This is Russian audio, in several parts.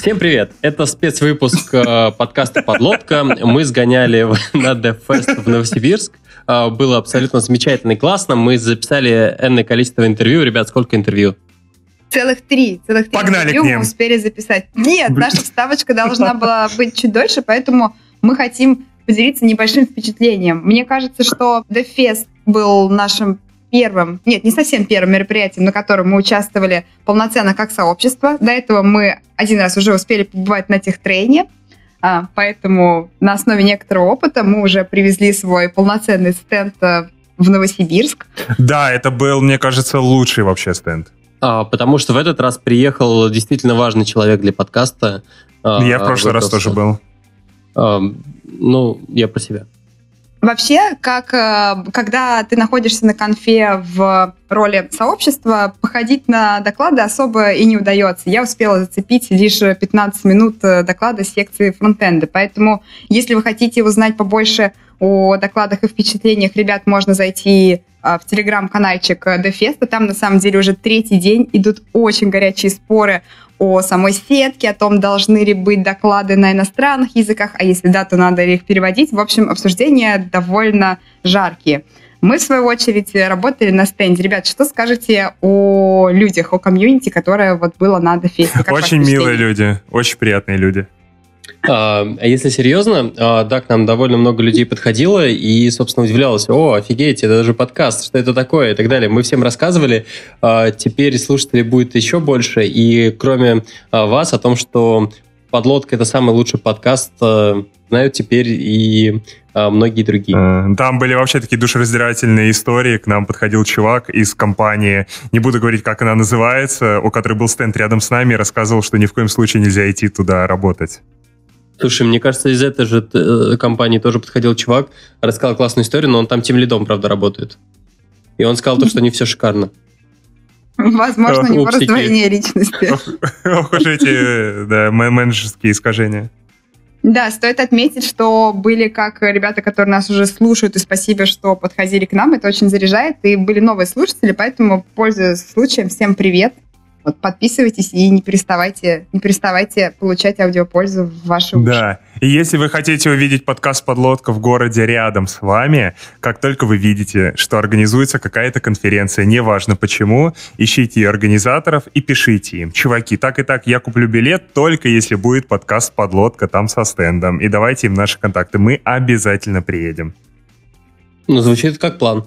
Всем привет! Это спецвыпуск э, подкаста «Подлодка». Мы сгоняли на DevFest в Новосибирск. Э, было абсолютно замечательно и классно. Мы записали энное количество интервью. Ребят, сколько интервью? Целых три. Целых три Погнали интервью к ним. мы успели записать. Нет, наша вставочка должна была быть чуть дольше, поэтому мы хотим поделиться небольшим впечатлением. Мне кажется, что DevFest был нашим первым, нет, не совсем первым мероприятием, на котором мы участвовали полноценно как сообщество. До этого мы один раз уже успели побывать на техтрейне, а, поэтому на основе некоторого опыта мы уже привезли свой полноценный стенд э, в Новосибирск. Да, это был, мне кажется, лучший вообще стенд. А, потому что в этот раз приехал действительно важный человек для подкаста. А, Я в прошлый раз тоже был. А, ну, я про себя. Вообще, как э, когда ты находишься на конфе в роли сообщества, походить на доклады особо и не удается. Я успела зацепить лишь 15 минут э, доклада секции фронтенда. Поэтому, если вы хотите узнать побольше о докладах и впечатлениях, ребят, можно зайти в телеграм-канальчик Дефеста. Там, на самом деле, уже третий день идут очень горячие споры о самой сетке, о том, должны ли быть доклады на иностранных языках, а если да, то надо ли их переводить. В общем, обсуждения довольно жаркие. Мы, в свою очередь, работали на стенде. Ребят, что скажете о людях, о комьюнити, которое вот было на Дефесте? Очень милые люди, очень приятные люди. А если серьезно, а, да, к нам довольно много людей подходило и, собственно, удивлялось, о, офигеть, это же подкаст, что это такое и так далее. Мы всем рассказывали, а, теперь слушателей будет еще больше, и кроме а, вас о том, что «Подлодка» — это самый лучший подкаст, знают теперь и многие другие. Э, Там были вообще такие душераздирательные истории. К нам подходил чувак из компании, не буду говорить, как она называется, у которой был стенд рядом с нами рассказывал, что ни в коем случае нельзя идти туда работать. Слушай, мне кажется, из этой же э, компании тоже подходил чувак, рассказал классную историю, но он там тем лидом, правда, работает. И он сказал то, что не все шикарно. Возможно, у него Упсики. раздвоение личности. Ох уж эти да, менеджерские искажения. Да, стоит отметить, что были как ребята, которые нас уже слушают, и спасибо, что подходили к нам, это очень заряжает, и были новые слушатели, поэтому, пользуясь случаем, всем привет. Вот, подписывайтесь и не переставайте, не переставайте получать аудиопользу в ваши уши. Да. И если вы хотите увидеть подкаст «Подлодка» в городе рядом с вами, как только вы видите, что организуется какая-то конференция, неважно почему, ищите ее организаторов и пишите им. Чуваки, так и так, я куплю билет только если будет подкаст «Подлодка» там со стендом. И давайте им наши контакты. Мы обязательно приедем. Ну, звучит как план.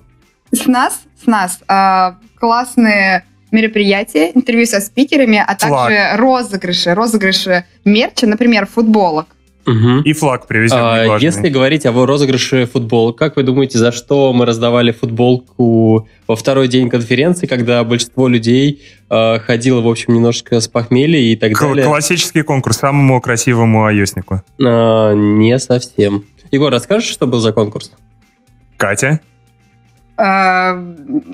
С нас, с нас а, классные мероприятия, интервью со спикерами, а Флаг. также розыгрыши, розыгрыши мерча, например, футболок. Мгм. И флаг привезем. А, если говорить о розыгрыше футбол, как вы думаете, за что мы раздавали футболку во второй день конференции, когда большинство людей э, ходило, в общем, немножко с похмелья и так К- далее? Классический конкурс самому красивому айоснику. А, не совсем. Егор, расскажешь, что был за конкурс? Катя? А,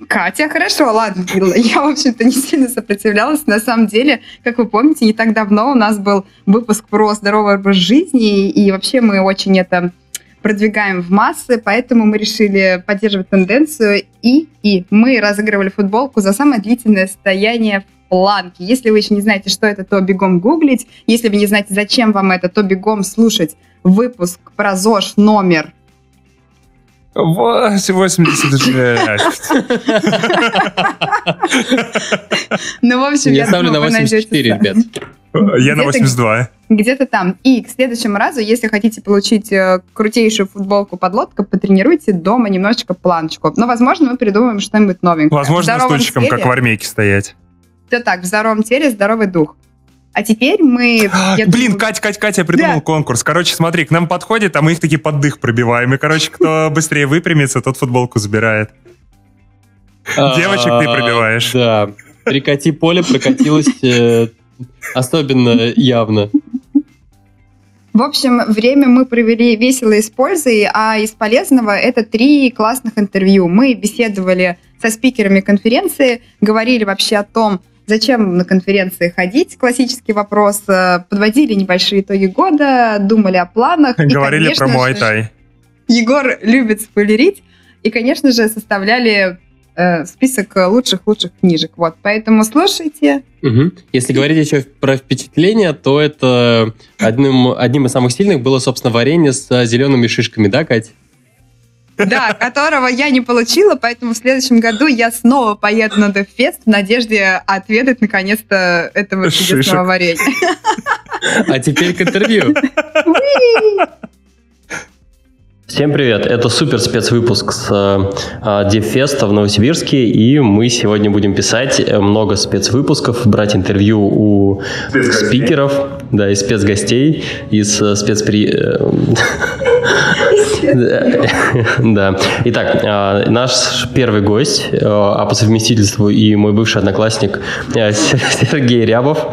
Катя, хорошо, ладно, я, в общем-то, не сильно сопротивлялась. На самом деле, как вы помните, не так давно у нас был выпуск про здоровый образ жизни, и вообще мы очень это продвигаем в массы, поэтому мы решили поддерживать тенденцию, и, и мы разыгрывали футболку за самое длительное стояние в планке. Если вы еще не знаете, что это, то бегом гуглить. Если вы не знаете, зачем вам это, то бегом слушать выпуск про ЗОЖ номер 86. Ну, в общем, Я я, ставлю на думаю, найдете 84, сами. ребят. Я на Где-то- 82. Где-то там. И к следующему разу, если хотите получить э, крутейшую футболку подлодка, потренируйте дома немножечко планочку. Но, возможно, мы придумаем что-нибудь новенькое. Возможно, здоровом стульчиком, как в армейке стоять. Да так, в здоровом теле здоровый дух. А теперь мы... я Блин, думаю, Кать, Кать, Катя, я придумал Да. конкурс. Короче, смотри, к нам подходит, а мы их таки под дых пробиваем. И, короче, кто быстрее выпрямится, тот футболку забирает. Девочек ты А, пробиваешь. Да. Прикати поле прокатилось э, особенно явно. В общем, время мы провели весело и с пользой, а из полезного это три классных интервью. Мы беседовали со спикерами конференции, говорили вообще о том, зачем на конференции ходить, классический вопрос, э, подводили небольшие итоги года, думали о планах. и, Говорили про конечно же, Thai. Егор любит спойлерить. И, конечно же, составляли э, список лучших-лучших книжек. Вот, поэтому слушайте. Угу. Если говорить еще про впечатления, то это одним, одним из самых сильных было, собственно, варенье с зелеными шишками, да, Кать? Да, которого я не получила, поэтому в следующем году я снова поеду на DevFest в надежде отведать наконец-то этого чудесного варенья. А теперь к интервью. Всем привет! Это супер спецвыпуск с э, Девфеста в Новосибирске, и мы сегодня будем писать э, много спецвыпусков, брать интервью у спикеров, да, и спецгостей, из э, спецпри... Да. Итак, наш первый гость, а по совместительству и мой бывший одноклассник Сергей Рябов.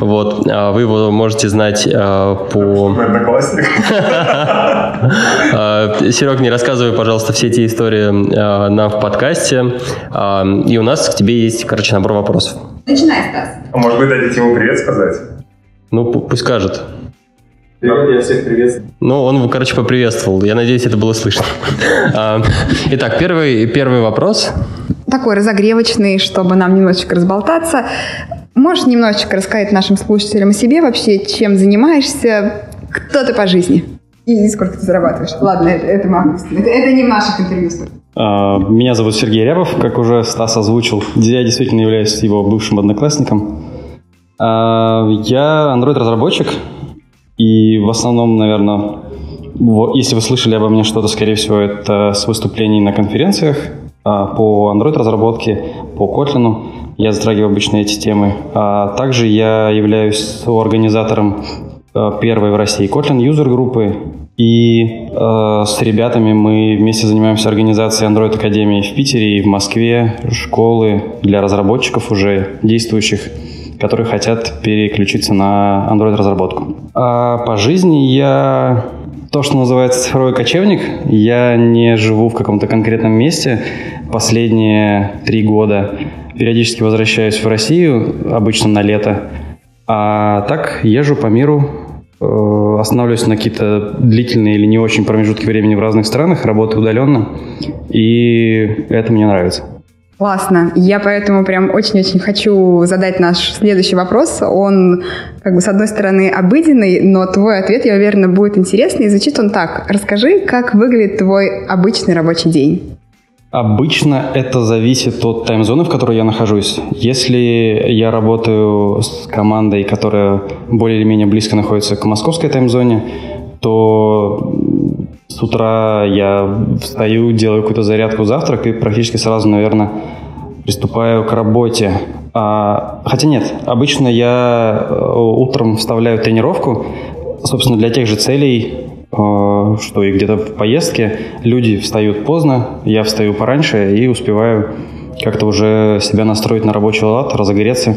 Вот, вы его можете знать по... Одноклассник? Серег, не рассказывай, пожалуйста, все эти истории нам в подкасте. И у нас к тебе есть, короче, набор вопросов. Начинай, Стас. А может быть, дадите ему привет сказать? Ну, пусть скажет. Привет, я всех приветствую. Ну, он, короче, поприветствовал. Я надеюсь, это было слышно. А, итак, первый, первый вопрос. Такой разогревочный, чтобы нам немножечко разболтаться. Можешь немножечко рассказать нашим слушателям о себе вообще, чем занимаешься, кто ты по жизни? И сколько ты зарабатываешь? Ладно, это, это, это, это не в наших интервью. А, меня зовут Сергей Рябов, как уже Стас озвучил. Я действительно являюсь его бывшим одноклассником. А, я Android-разработчик, и в основном, наверное, если вы слышали обо мне что-то, скорее всего, это с выступлений на конференциях а, по Android-разработке, по Kotlin. Я затрагиваю обычно эти темы. А также я являюсь организатором Э, первой в России Kotlin юзер группы. И э, с ребятами мы вместе занимаемся организацией Android Академии в Питере и в Москве, школы для разработчиков уже действующих, которые хотят переключиться на Android разработку. А по жизни я то, что называется цифровой кочевник. Я не живу в каком-то конкретном месте последние три года. Периодически возвращаюсь в Россию, обычно на лето. А так езжу по миру, Э, останавливаюсь на какие-то длительные или не очень промежутки времени в разных странах, работаю удаленно, и это мне нравится. Классно. Я поэтому прям очень-очень хочу задать наш следующий вопрос. Он, как бы, с одной стороны, обыденный, но твой ответ, я уверена, будет интересный. И звучит он так. Расскажи, как выглядит твой обычный рабочий день. Обычно это зависит от таймзоны, в которой я нахожусь. Если я работаю с командой, которая более или менее близко находится к московской таймзоне, то с утра я встаю, делаю какую-то зарядку, завтрак и практически сразу, наверное, приступаю к работе. А, хотя нет, обычно я э, утром вставляю тренировку, собственно, для тех же целей, Э, что и где-то в поездке люди встают поздно, я встаю пораньше и успеваю как-то уже себя настроить на рабочий лад, разогреться,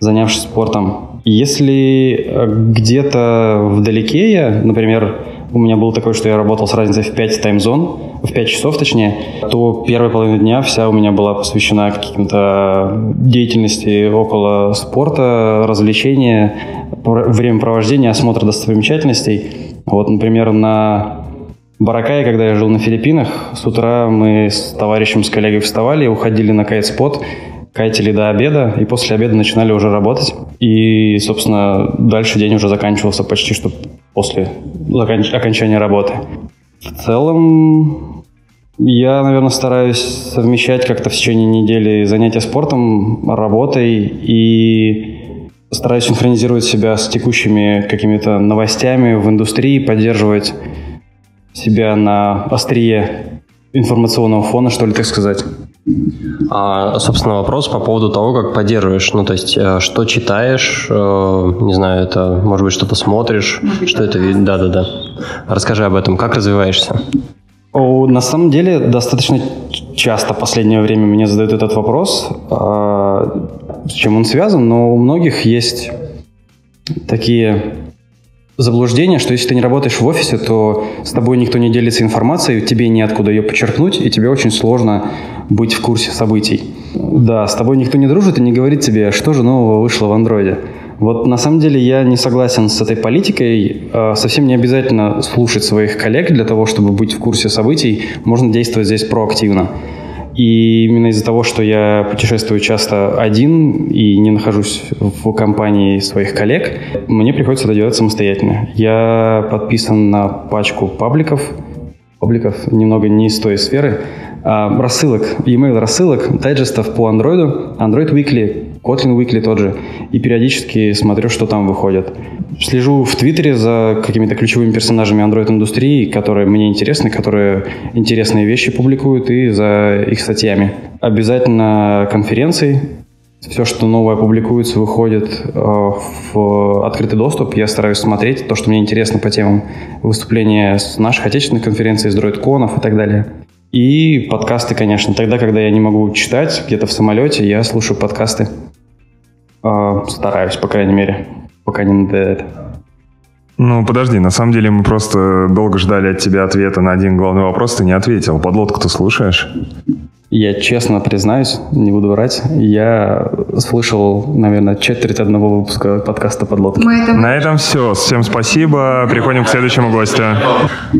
занявшись спортом. Если э, где-то вдалеке я, например, у меня было такое, что я работал с разницей в 5 таймзон, в 5 часов точнее, то первая половина дня вся у меня была посвящена каким-то деятельности около спорта, развлечения, времяпровождения, осмотра достопримечательностей. Вот, например, на Баракае, когда я жил на Филиппинах, с утра мы с товарищем, с коллегой вставали, уходили на кайт-спот, кайтили до обеда, и после обеда начинали уже работать. И, собственно, дальше день уже заканчивался почти что после окончания работы. В целом, я, наверное, стараюсь совмещать как-то в течение недели занятия спортом, работой и стараюсь синхронизировать себя с текущими какими-то новостями в индустрии, поддерживать себя на острие информационного фона, что ли, так сказать. А, собственно, вопрос по поводу того, как поддерживаешь. Ну, то есть, э, что читаешь, э, не знаю, это, может быть, что-то смотришь, что это... Да-да-да. Расскажи об этом. Как развиваешься? На самом деле, достаточно часто в последнее время мне задают этот вопрос, а, с чем он связан, но у многих есть такие заблуждения, что если ты не работаешь в офисе, то с тобой никто не делится информацией, тебе неоткуда ее подчеркнуть, и тебе очень сложно быть в курсе событий. Да, с тобой никто не дружит и не говорит тебе, что же нового вышло в андроиде. Вот на самом деле я не согласен с этой политикой. А, совсем не обязательно слушать своих коллег для того, чтобы быть в курсе событий. Можно действовать здесь проактивно. И именно из-за того, что я путешествую часто один и не нахожусь в компании своих коллег, мне приходится это делать самостоятельно. Я подписан на пачку пабликов, пабликов немного не из той сферы, а рассылок, e-mail рассылок, дайджестов по Android, Android Weekly, Kotlin Weekly тот же, и периодически смотрю, что там выходит. Слежу в Твиттере за какими-то ключевыми персонажами Android-индустрии, которые мне интересны, которые интересные вещи публикуют, и за их статьями. Обязательно конференции, все, что новое публикуется, выходит э, в открытый доступ. Я стараюсь смотреть то, что мне интересно по темам выступления с наших отечественных конференций, с дроидконов и так далее. И подкасты, конечно. Тогда, когда я не могу читать где-то в самолете, я слушаю подкасты. Э, стараюсь, по крайней мере пока не надоедает. Ну, подожди, на самом деле мы просто долго ждали от тебя ответа на один главный вопрос, ты не ответил. Подлодку ты слушаешь? Я честно признаюсь, не буду врать, я слышал, наверное, четверть одного выпуска подкаста «Подлодка». Это... На этом все. Всем спасибо. Переходим к следующему гостю.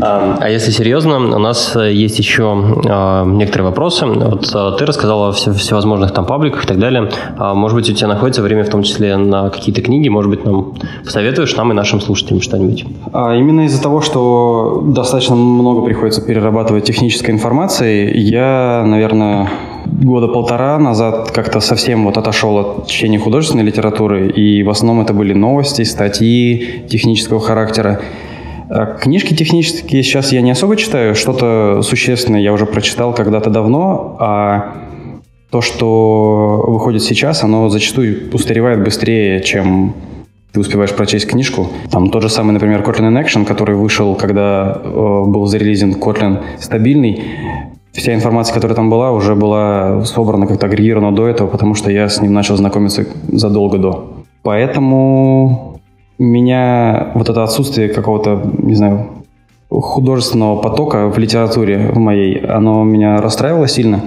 А, а если серьезно, у нас есть еще а, некоторые вопросы. Вот а, ты рассказала о всевозможных там пабликах и так далее. А, может быть, у тебя находится время в том числе на какие-то книги. Может быть, нам посоветуешь нам и нашим слушателям что-нибудь? А, именно из-за того, что достаточно много приходится перерабатывать технической информации, я, наверное, наверное, года полтора назад как-то совсем вот отошел от чтения художественной литературы, и в основном это были новости, статьи технического характера. А книжки технические сейчас я не особо читаю, что-то существенное я уже прочитал когда-то давно, а то, что выходит сейчас, оно зачастую устаревает быстрее, чем ты успеваешь прочесть книжку. Там тот же самый, например, Kotlin in Action, который вышел, когда э, был зарелизен Kotlin стабильный вся информация, которая там была, уже была собрана, как-то агрегирована до этого, потому что я с ним начал знакомиться задолго до. Поэтому меня вот это отсутствие какого-то, не знаю, художественного потока в литературе в моей, оно меня расстраивало сильно.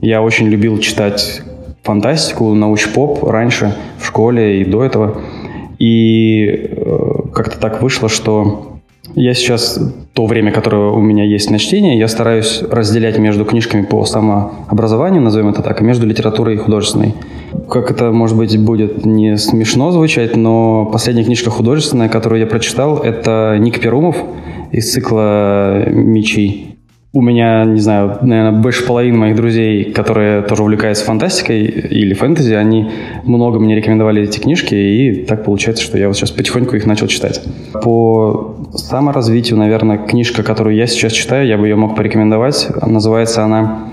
Я очень любил читать фантастику, науч-поп раньше, в школе и до этого. И э, как-то так вышло, что я сейчас, то время, которое у меня есть на чтение, я стараюсь разделять между книжками по самообразованию, назовем это так, и между литературой и художественной. Как это, может быть, будет не смешно звучать, но последняя книжка художественная, которую я прочитал, это Ник Перумов из цикла «Мечи» у меня, не знаю, наверное, больше половины моих друзей, которые тоже увлекаются фантастикой или фэнтези, они много мне рекомендовали эти книжки, и так получается, что я вот сейчас потихоньку их начал читать. По саморазвитию, наверное, книжка, которую я сейчас читаю, я бы ее мог порекомендовать. Называется она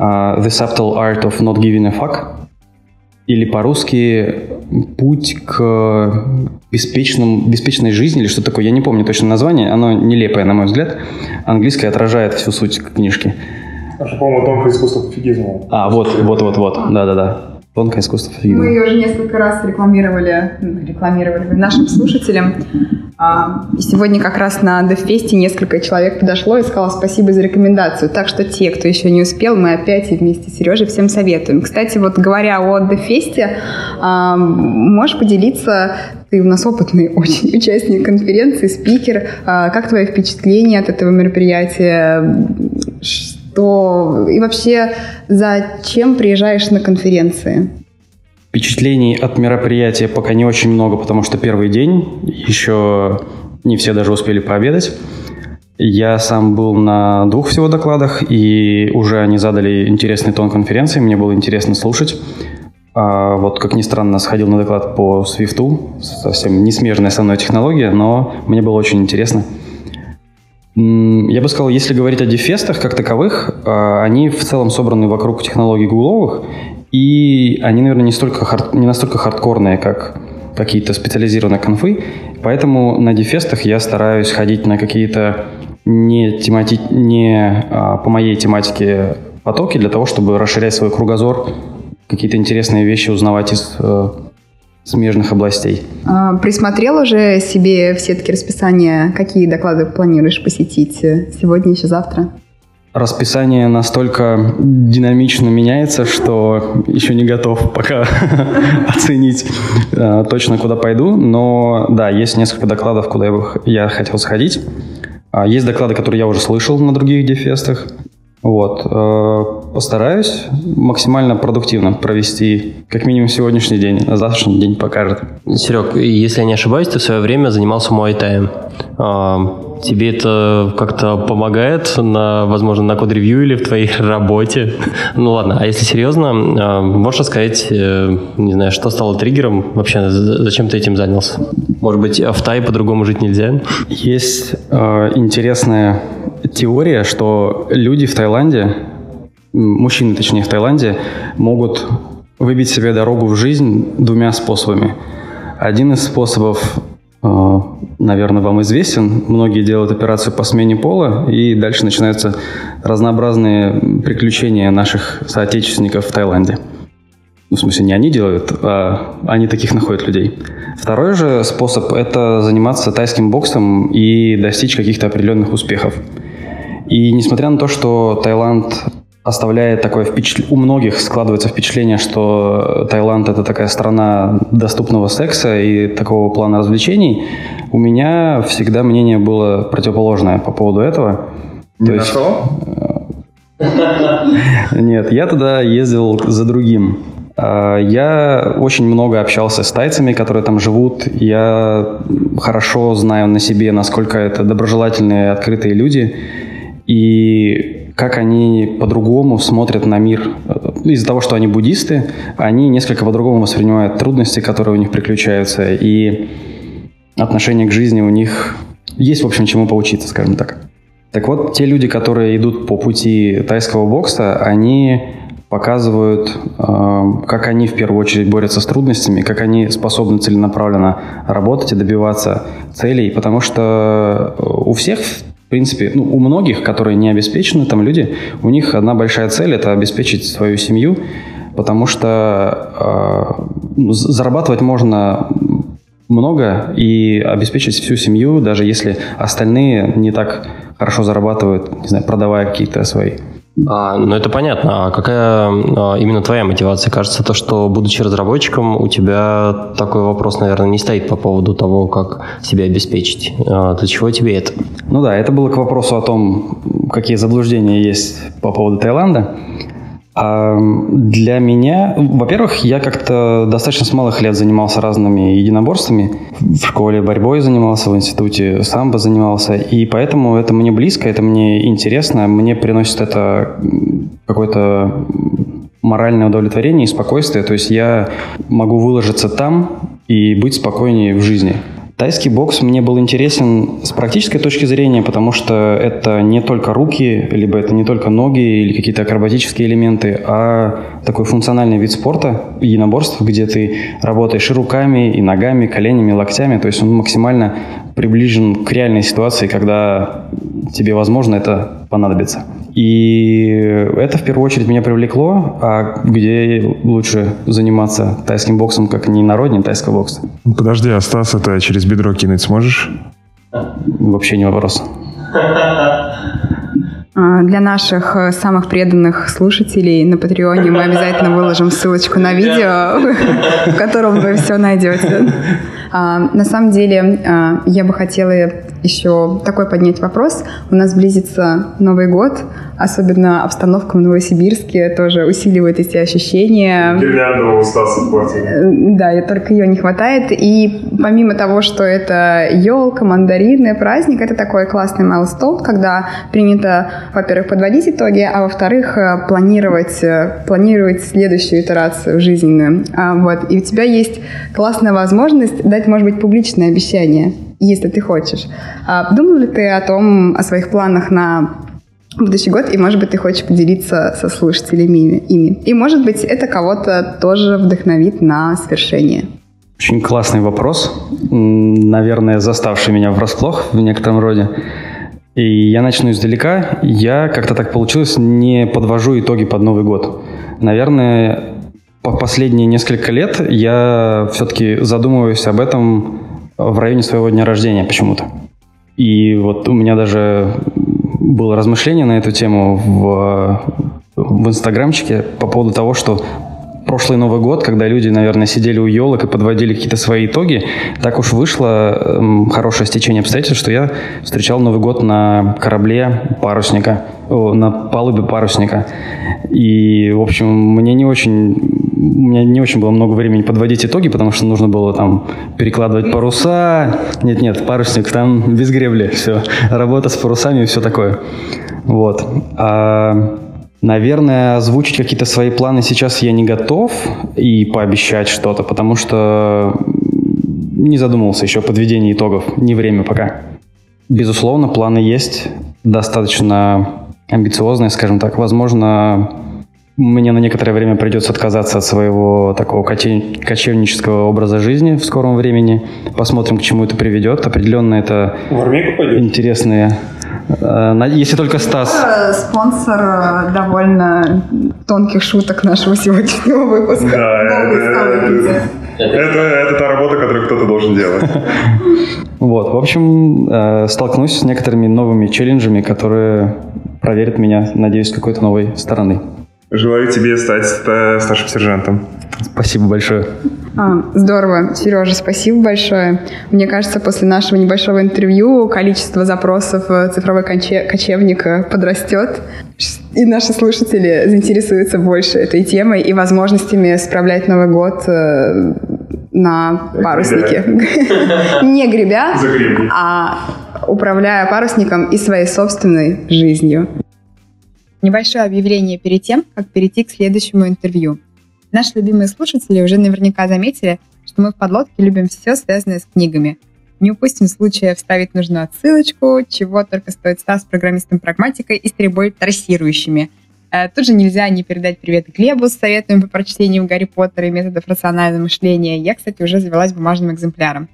uh, The Subtle Art of Not Giving a Fuck. Или по-русски «Путь к беспечным, беспечной жизни» или что такое, я не помню точно название, оно нелепое, на мой взгляд. Английское отражает всю суть книжки. А по-моему, тонкое искусство пофигизма. А, вот, вот, вот, вот, да-да-да. Тонкое искусство пофигизма. Мы ее уже несколько раз рекламировали, рекламировали нашим слушателям. А, сегодня как раз на DevFest несколько человек подошло и сказало спасибо за рекомендацию. Так что те, кто еще не успел, мы опять вместе с Сережей всем советуем. Кстати, вот говоря о DevFest, а, можешь поделиться, ты у нас опытный очень участник конференции, спикер, а, как твои впечатления от этого мероприятия? Что и вообще зачем приезжаешь на конференции? Впечатлений от мероприятия пока не очень много, потому что первый день, еще не все даже успели пообедать. Я сам был на двух всего докладах, и уже они задали интересный тон конференции, мне было интересно слушать. А вот, как ни странно, сходил на доклад по Swift, совсем не смежная со мной технология, но мне было очень интересно. Я бы сказал, если говорить о дефестах как таковых, а, они в целом собраны вокруг технологий гугловых, и они, наверное, не, столько хард, не настолько хардкорные, как какие-то специализированные конфы, поэтому на дефестах я стараюсь ходить на какие-то не, темати... не а, по моей тематике потоки для того, чтобы расширять свой кругозор, какие-то интересные вещи узнавать из э, смежных областей. А, присмотрел уже себе в сетке расписания, какие доклады планируешь посетить сегодня, еще завтра? расписание настолько динамично меняется, что еще не готов пока оценить э, точно, куда пойду. Но да, есть несколько докладов, куда я, бы, я хотел сходить. А есть доклады, которые я уже слышал на других дефестах. Вот. Э, постараюсь максимально продуктивно провести как минимум сегодняшний день, а завтрашний день покажет. Серег, если я не ошибаюсь, ты в свое время занимался муайтаем. Тебе это как-то помогает, на, возможно, на код-ревью или в твоей работе? Ну ладно, а если серьезно, а, можешь рассказать, э, не знаю, что стало триггером вообще, зачем ты этим занялся? Может быть, в Тае по-другому жить нельзя? Есть э, интересная теория, что люди в Таиланде, мужчины, точнее, в Таиланде, могут выбить себе дорогу в жизнь двумя способами. Один из способов Э, наверное, вам известен. Многие делают операцию по смене пола, и дальше начинаются разнообразные приключения наших соотечественников в Таиланде. Ну, в смысле, не они делают, а они таких находят людей. Второй же способ – это заниматься тайским боксом и достичь каких-то определенных успехов. И несмотря на то, что Таиланд оставляет такое впечатление, у многих складывается впечатление, что Таиланд это такая страна доступного секса и такого плана развлечений. У меня всегда мнение было противоположное по поводу этого. Не То есть, Нет, я тогда ездил за другим. А, я очень много общался с тайцами, которые там живут. Я хорошо знаю на себе, насколько это доброжелательные, открытые люди. И как они по-другому смотрят на мир. Из-за того, что они буддисты, они несколько по-другому воспринимают трудности, которые у них приключаются, и отношение к жизни у них есть, в общем, чему поучиться, скажем так. Так вот, те люди, которые идут по пути тайского бокса, они показывают, э, как они в первую очередь борются с трудностями, как они способны целенаправленно работать и добиваться целей, потому что у всех в принципе, ну, у многих, которые не обеспечены, там люди, у них одна большая цель – это обеспечить свою семью, потому что э, зарабатывать можно много и обеспечить всю семью, даже если остальные не так хорошо зарабатывают, не знаю, продавая какие-то свои а, ну, это понятно. А какая а, именно твоя мотивация? Кажется, то, что, будучи разработчиком, у тебя такой вопрос, наверное, не стоит по поводу того, как себя обеспечить. А, для чего тебе это? Ну да, это было к вопросу о том, какие заблуждения есть по поводу Таиланда. Для меня, во-первых, я как-то достаточно с малых лет занимался разными единоборствами. В школе борьбой занимался, в институте самбо занимался. И поэтому это мне близко, это мне интересно. Мне приносит это какое-то моральное удовлетворение и спокойствие. То есть я могу выложиться там и быть спокойнее в жизни. Тайский бокс мне был интересен с практической точки зрения, потому что это не только руки, либо это не только ноги или какие-то акробатические элементы, а такой функциональный вид спорта, единоборств, где ты работаешь и руками, и ногами, коленями, локтями. То есть он максимально приближен к реальной ситуации, когда тебе, возможно, это понадобится. И это в первую очередь меня привлекло, а где лучше заниматься тайским боксом, как не народнее тайского бокса. Подожди, а Стас это через бедро кинуть сможешь? Вообще не вопрос. А, для наших э, самых преданных слушателей на Патреоне мы обязательно выложим ссылочку на видео, в котором вы все найдете. А, на самом деле, а, я бы хотела еще такой поднять вопрос. У нас близится Новый год, особенно обстановка в Новосибирске тоже усиливает эти ощущения. Гирлянду у Стаса в квартире. Э, да, и только ее не хватает. И помимо того, что это елка, мандарины, праздник, это такой классный майлстоун, когда принято, во-первых, подводить итоги, а во-вторых, э, планировать, э, планировать следующую итерацию жизненную. А, вот. И у тебя есть классная возможность дать, может быть, публичное обещание, если ты хочешь. А, думал ли ты о том, о своих планах на будущий год, и, может быть, ты хочешь поделиться со слушателями ими. И, может быть, это кого-то тоже вдохновит на свершение. Очень классный вопрос, наверное, заставший меня врасплох в некотором роде. И я начну издалека. Я, как-то так получилось, не подвожу итоги под Новый год. Наверное, последние несколько лет я все-таки задумываюсь об этом в районе своего дня рождения почему-то. И вот у меня даже было размышление на эту тему в, в инстаграмчике по поводу того, что прошлый Новый год, когда люди, наверное, сидели у елок и подводили какие-то свои итоги, так уж вышло эм, хорошее стечение обстоятельств, что я встречал Новый год на корабле парусника, на палубе парусника. И, в общем, мне не очень, у меня не очень было много времени подводить итоги, потому что нужно было там перекладывать паруса. Нет-нет, парусник там без гребли, все. Работа с парусами и все такое. Вот. А Наверное, озвучить какие-то свои планы сейчас я не готов и пообещать что-то, потому что не задумывался еще о подведении итогов, не время пока. Безусловно, планы есть, достаточно амбициозные, скажем так. Возможно, мне на некоторое время придется отказаться от своего такого кочевнического образа жизни в скором времени. Посмотрим, к чему это приведет. Определенно это интересные если только Стас. Спонсор э, довольно тонких шуток нашего сегодняшнего выпуска. Да, это, это, это, это та работа, которую кто-то должен делать. Вот, в общем, э, столкнусь с некоторыми новыми челленджами, которые проверят меня, надеюсь, с какой-то новой стороны. Желаю тебе стать старшим сержантом. Спасибо большое. А, здорово. Сережа, спасибо большое. Мне кажется, после нашего небольшого интервью количество запросов в цифровой коче кочевник подрастет, и наши слушатели заинтересуются больше этой темой и возможностями справлять Новый год э, на паруснике. Не гребя, а управляя парусником и своей собственной жизнью. Небольшое объявление перед тем, как перейти к следующему интервью. Наши любимые слушатели уже наверняка заметили, что мы в подлодке любим все, связанное с книгами. Не упустим случая вставить нужную отсылочку, чего только стоит Стас с программистом-прагматикой и стрельбой трассирующими. Э, тут же нельзя не передать привет Глебу с советами по прочтению Гарри Поттера и методов рационального мышления. Я, кстати, уже завелась бумажным экземпляром.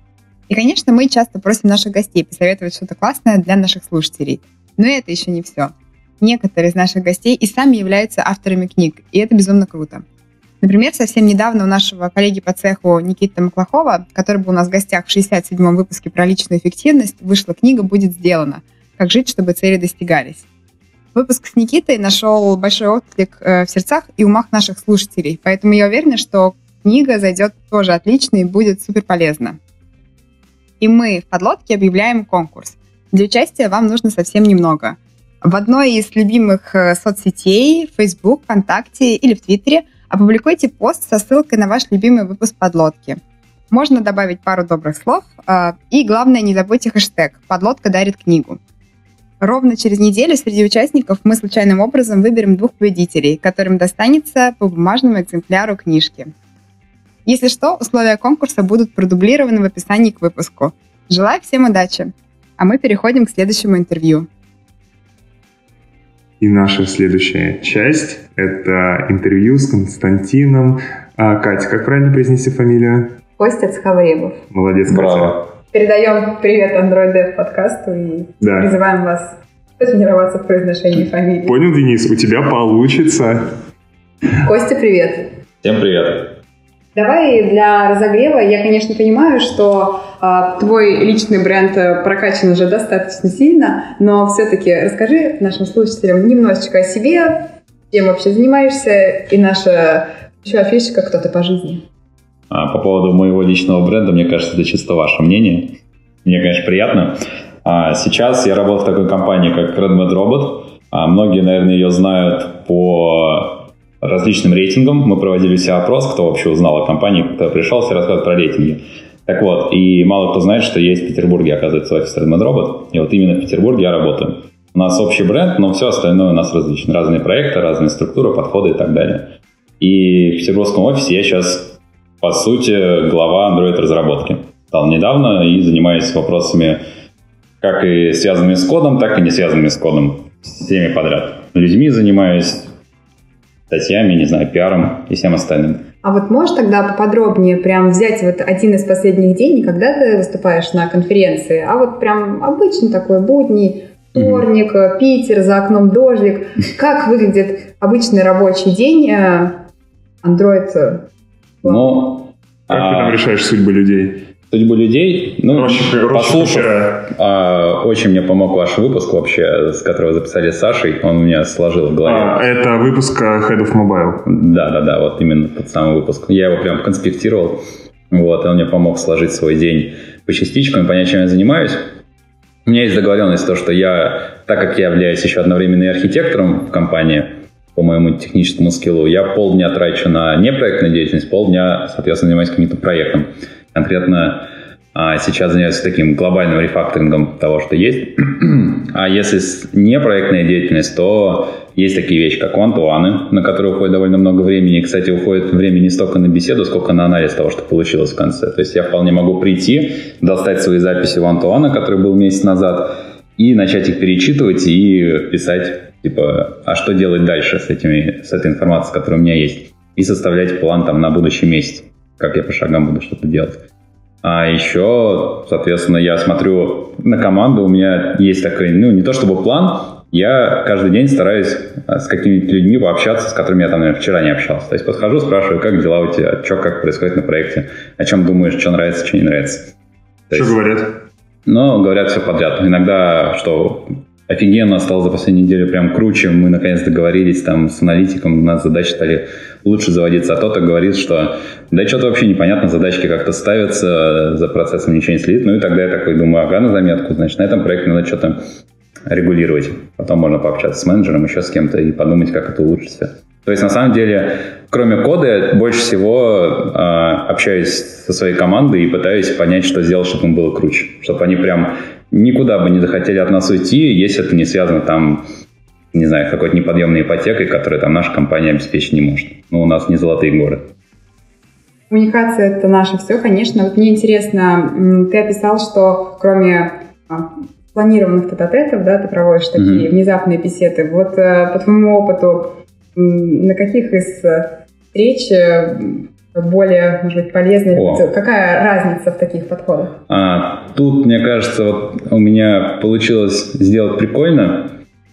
И, конечно, мы часто просим наших гостей посоветовать что-то классное для наших слушателей. Но это еще не все. Некоторые из наших гостей и сами являются авторами книг, и это безумно круто. Например, совсем недавно у нашего коллеги по цеху Никиты Маклахова, который был у нас в гостях в 67-м выпуске про личную эффективность, вышла книга «Будет сделано. Как жить, чтобы цели достигались». Выпуск с Никитой нашел большой отклик э, в сердцах и умах наших слушателей, поэтому я уверена, что книга зайдет тоже отлично и будет супер полезна. И мы в подлодке объявляем конкурс. Для участия вам нужно совсем немного. В одной из любимых э, соцсетей, Facebook, ВКонтакте или в Твиттере – Опубликуйте пост со ссылкой на ваш любимый выпуск подлодки. Можно добавить пару добрых слов. А, и главное, не забудьте хэштег «Подлодка дарит книгу». Ровно через неделю среди участников мы случайным образом выберем двух победителей, которым достанется по бумажному экземпляру книжки. Если что, условия конкурса будут продублированы в описании к выпуску. Желаю всем удачи! А мы переходим к следующему интервью. И наша следующая часть — это интервью с Константином. А, Катя, как правильно произнести фамилию? Костя Цхавребов. Молодец, Браво. Катя. Передаем привет Android Dev подкасту и да. призываем вас потренироваться в произношении фамилии. Понял, Денис? У тебя получится. Костя, привет. Всем привет. Давай для разогрева, я, конечно, понимаю, что твой личный бренд э, прокачан уже достаточно сильно, но все-таки расскажи нашим слушателям немножечко о себе, чем вообще занимаешься, и наша еще афишечка «Кто ты по жизни». А, по поводу моего личного бренда, мне кажется, это чисто ваше мнение. Мне, конечно, приятно. А, сейчас я работаю в такой компании, как RedMed Robot. А, многие, наверное, ее знают по различным рейтингам. Мы проводили себе опрос, кто вообще узнал о компании, кто пришел, все рассказывают про рейтинги. Так вот, и мало кто знает, что есть в Петербурге, оказывается, офис Redmond Robot. И вот именно в Петербурге я работаю. У нас общий бренд, но все остальное у нас различно. Разные проекты, разные структуры, подходы и так далее. И в петербургском офисе я сейчас, по сути, глава Android-разработки. Стал недавно и занимаюсь вопросами как и связанными с кодом, так и не связанными с кодом. Всеми подряд. Людьми занимаюсь, статьями, не знаю, пиаром и всем остальным. А вот можешь тогда поподробнее прям взять вот один из последних дней, не когда ты выступаешь на конференции, а вот прям обычный такой будний, вторник, mm-hmm. Питер, за окном дождик. Как выглядит обычный рабочий день э, Android? Ну, как а... ты там решаешь судьбы людей? Судьбу людей. Ну, послушав, вчера. а, очень мне помог ваш выпуск вообще, с которого записали с Сашей. Он у меня сложил в голове. А, это выпуск э, Head of Mobile. Да, да, да, вот именно тот самый выпуск. Я его прям конспектировал. Вот, и он мне помог сложить свой день по частичкам и понять, чем я занимаюсь. У меня есть договоренность, то, что я, так как я являюсь еще одновременно и архитектором в компании по моему техническому скиллу, я полдня трачу на непроектную деятельность, полдня, соответственно, занимаюсь каким-то проектом. Конкретно а, сейчас занимаюсь таким глобальным рефакторингом того, что есть. а если не проектная деятельность, то есть такие вещи, как вантуаны, на которые уходит довольно много времени. Кстати, уходит время не столько на беседу, сколько на анализ того, что получилось в конце. То есть я вполне могу прийти, достать свои записи вантуана, который был месяц назад, и начать их перечитывать и писать, типа, а что делать дальше с, этими, с этой информацией, которая у меня есть. И составлять план там на будущий месяц, как я по шагам буду что-то делать. А еще, соответственно, я смотрю на команду, у меня есть такой, ну, не то чтобы план, я каждый день стараюсь а, с какими-то людьми пообщаться, с которыми я там, наверное, вчера не общался. То есть подхожу, спрашиваю, как дела у тебя, что, как происходит на проекте, о чем думаешь, что нравится, что не нравится. То Что есть- говорят? но говорят все подряд. Иногда, что офигенно стало за последнюю неделю прям круче, мы наконец договорились там с аналитиком, у нас задачи стали лучше заводиться, а кто-то говорит, что да что-то вообще непонятно, задачки как-то ставятся, за процессом ничего не следит, ну и тогда я такой думаю, ага, на заметку, значит, на этом проекте надо что-то регулировать. Потом можно пообщаться с менеджером, еще с кем-то и подумать, как это улучшить все. То есть, на самом деле, кроме кода, я больше всего а, общаюсь со своей командой и пытаюсь понять, что сделать, чтобы им было круче. Чтобы они прям никуда бы не захотели от нас уйти, если это не связано там, не знаю, какой-то неподъемной ипотекой, которую там наша компания обеспечить не может. Ну, у нас не золотые горы. Коммуникация — это наше все, конечно. Вот мне интересно, ты описал, что кроме а, планированных тет-а-тетов, да, ты проводишь такие Мгм. внезапные беседы. Вот э, по твоему опыту, на каких из э, встреч э, более, может быть, полезно? О. Какая разница в таких подходах? А, тут, мне кажется, вот у меня получилось сделать прикольно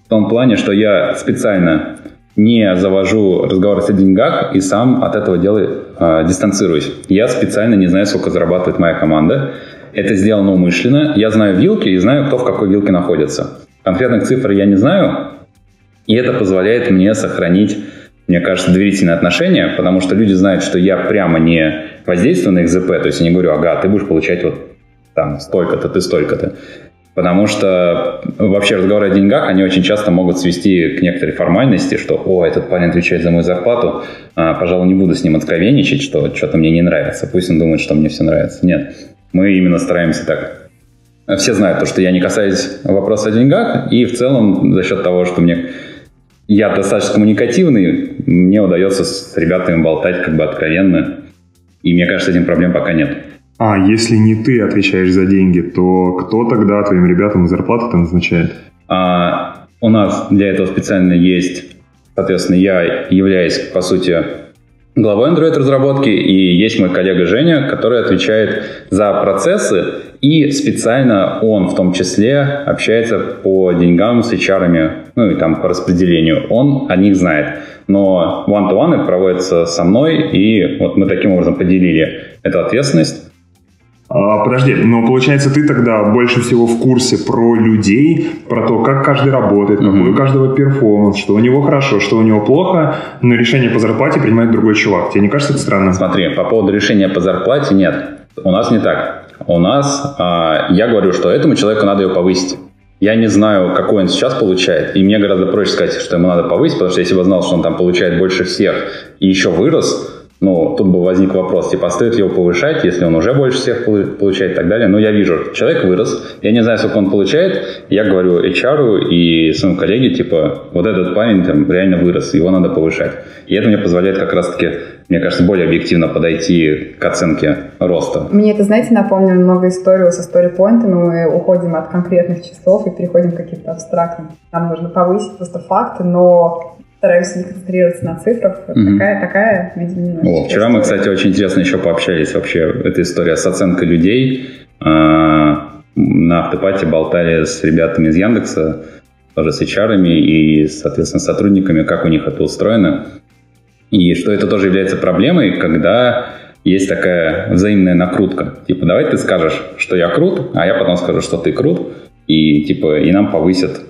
в том плане, что я специально не завожу разговор о деньгах и сам от этого дела а, дистанцируюсь. Я специально не знаю, сколько зарабатывает моя команда. Это сделано умышленно. Я знаю вилки и знаю, кто в какой вилке находится. Конкретных цифр я не знаю, и это позволяет мне сохранить, мне кажется, доверительные отношения, потому что люди знают, что я прямо не воздействую на их ЗП, то есть я не говорю, ага, ты будешь получать вот там столько-то, ты столько-то. Потому что вообще разговоры о деньгах, они очень часто могут свести к некоторой формальности, что, о, этот парень отвечает за мою зарплату, а, пожалуй, не буду с ним откровенничать, что что-то мне не нравится, пусть он думает, что мне все нравится. Нет, мы именно стараемся так. Все знают то, что я не касаюсь вопроса о деньгах, и в целом за счет того, что мне я достаточно коммуникативный, мне удается с ребятами болтать как бы откровенно, и мне кажется, этим проблем пока нет. А если не ты отвечаешь за деньги, то кто тогда твоим ребятам зарплату там назначает? А у нас для этого специально есть, соответственно, я являюсь, по сути, главой Android-разработки, и есть мой коллега Женя, который отвечает за процессы, и специально он в том числе общается по деньгам с HR, ну и там по распределению. Он о них знает. Но one-to-one проводится со мной, и вот мы таким образом поделили эту ответственность. А, подожди, но получается ты тогда больше всего в курсе про людей, про то, как каждый работает, какой Мгм. у каждого перформанс, что у него хорошо, что у него плохо, но решение по зарплате принимает другой чувак. Тебе не кажется это странно? Смотри, по поводу решения по зарплате нет. У нас не так. У нас, а, я говорю, что этому человеку надо ее повысить. Я не знаю, какой он сейчас получает, и мне гораздо проще сказать, что ему надо повысить, потому что если бы знал, что он там получает больше всех и еще вырос, ну, тут бы возник вопрос, типа, а стоит ли его повышать, если он уже больше всех полу- получает и так далее. Но я вижу, человек вырос, я не знаю, сколько он получает, я говорю HR и своему коллеге, типа, вот этот парень там реально вырос, его надо повышать. И это мне позволяет как раз-таки, мне кажется, более объективно подойти к оценке роста. Мне это, знаете, напомнило много историю со сторипоинтами. Мы уходим от конкретных часов и переходим к каким-то абстрактным. Нам нужно повысить просто факты, но стараемся не концентрироваться на цифрах. Вот Мгм. Такая, такая, видимо, О, вчера мы, история. кстати, очень интересно еще пообщались вообще. Эта история с оценкой людей. А, На автопате болтали с ребятами из Яндекса, тоже с HR и, соответственно, сотрудниками, как у них это устроено. И что это тоже является проблемой, когда есть такая взаимная накрутка. Типа, давай ты скажешь, что я крут, а я потом скажу, что ты крут, и типа и нам повысят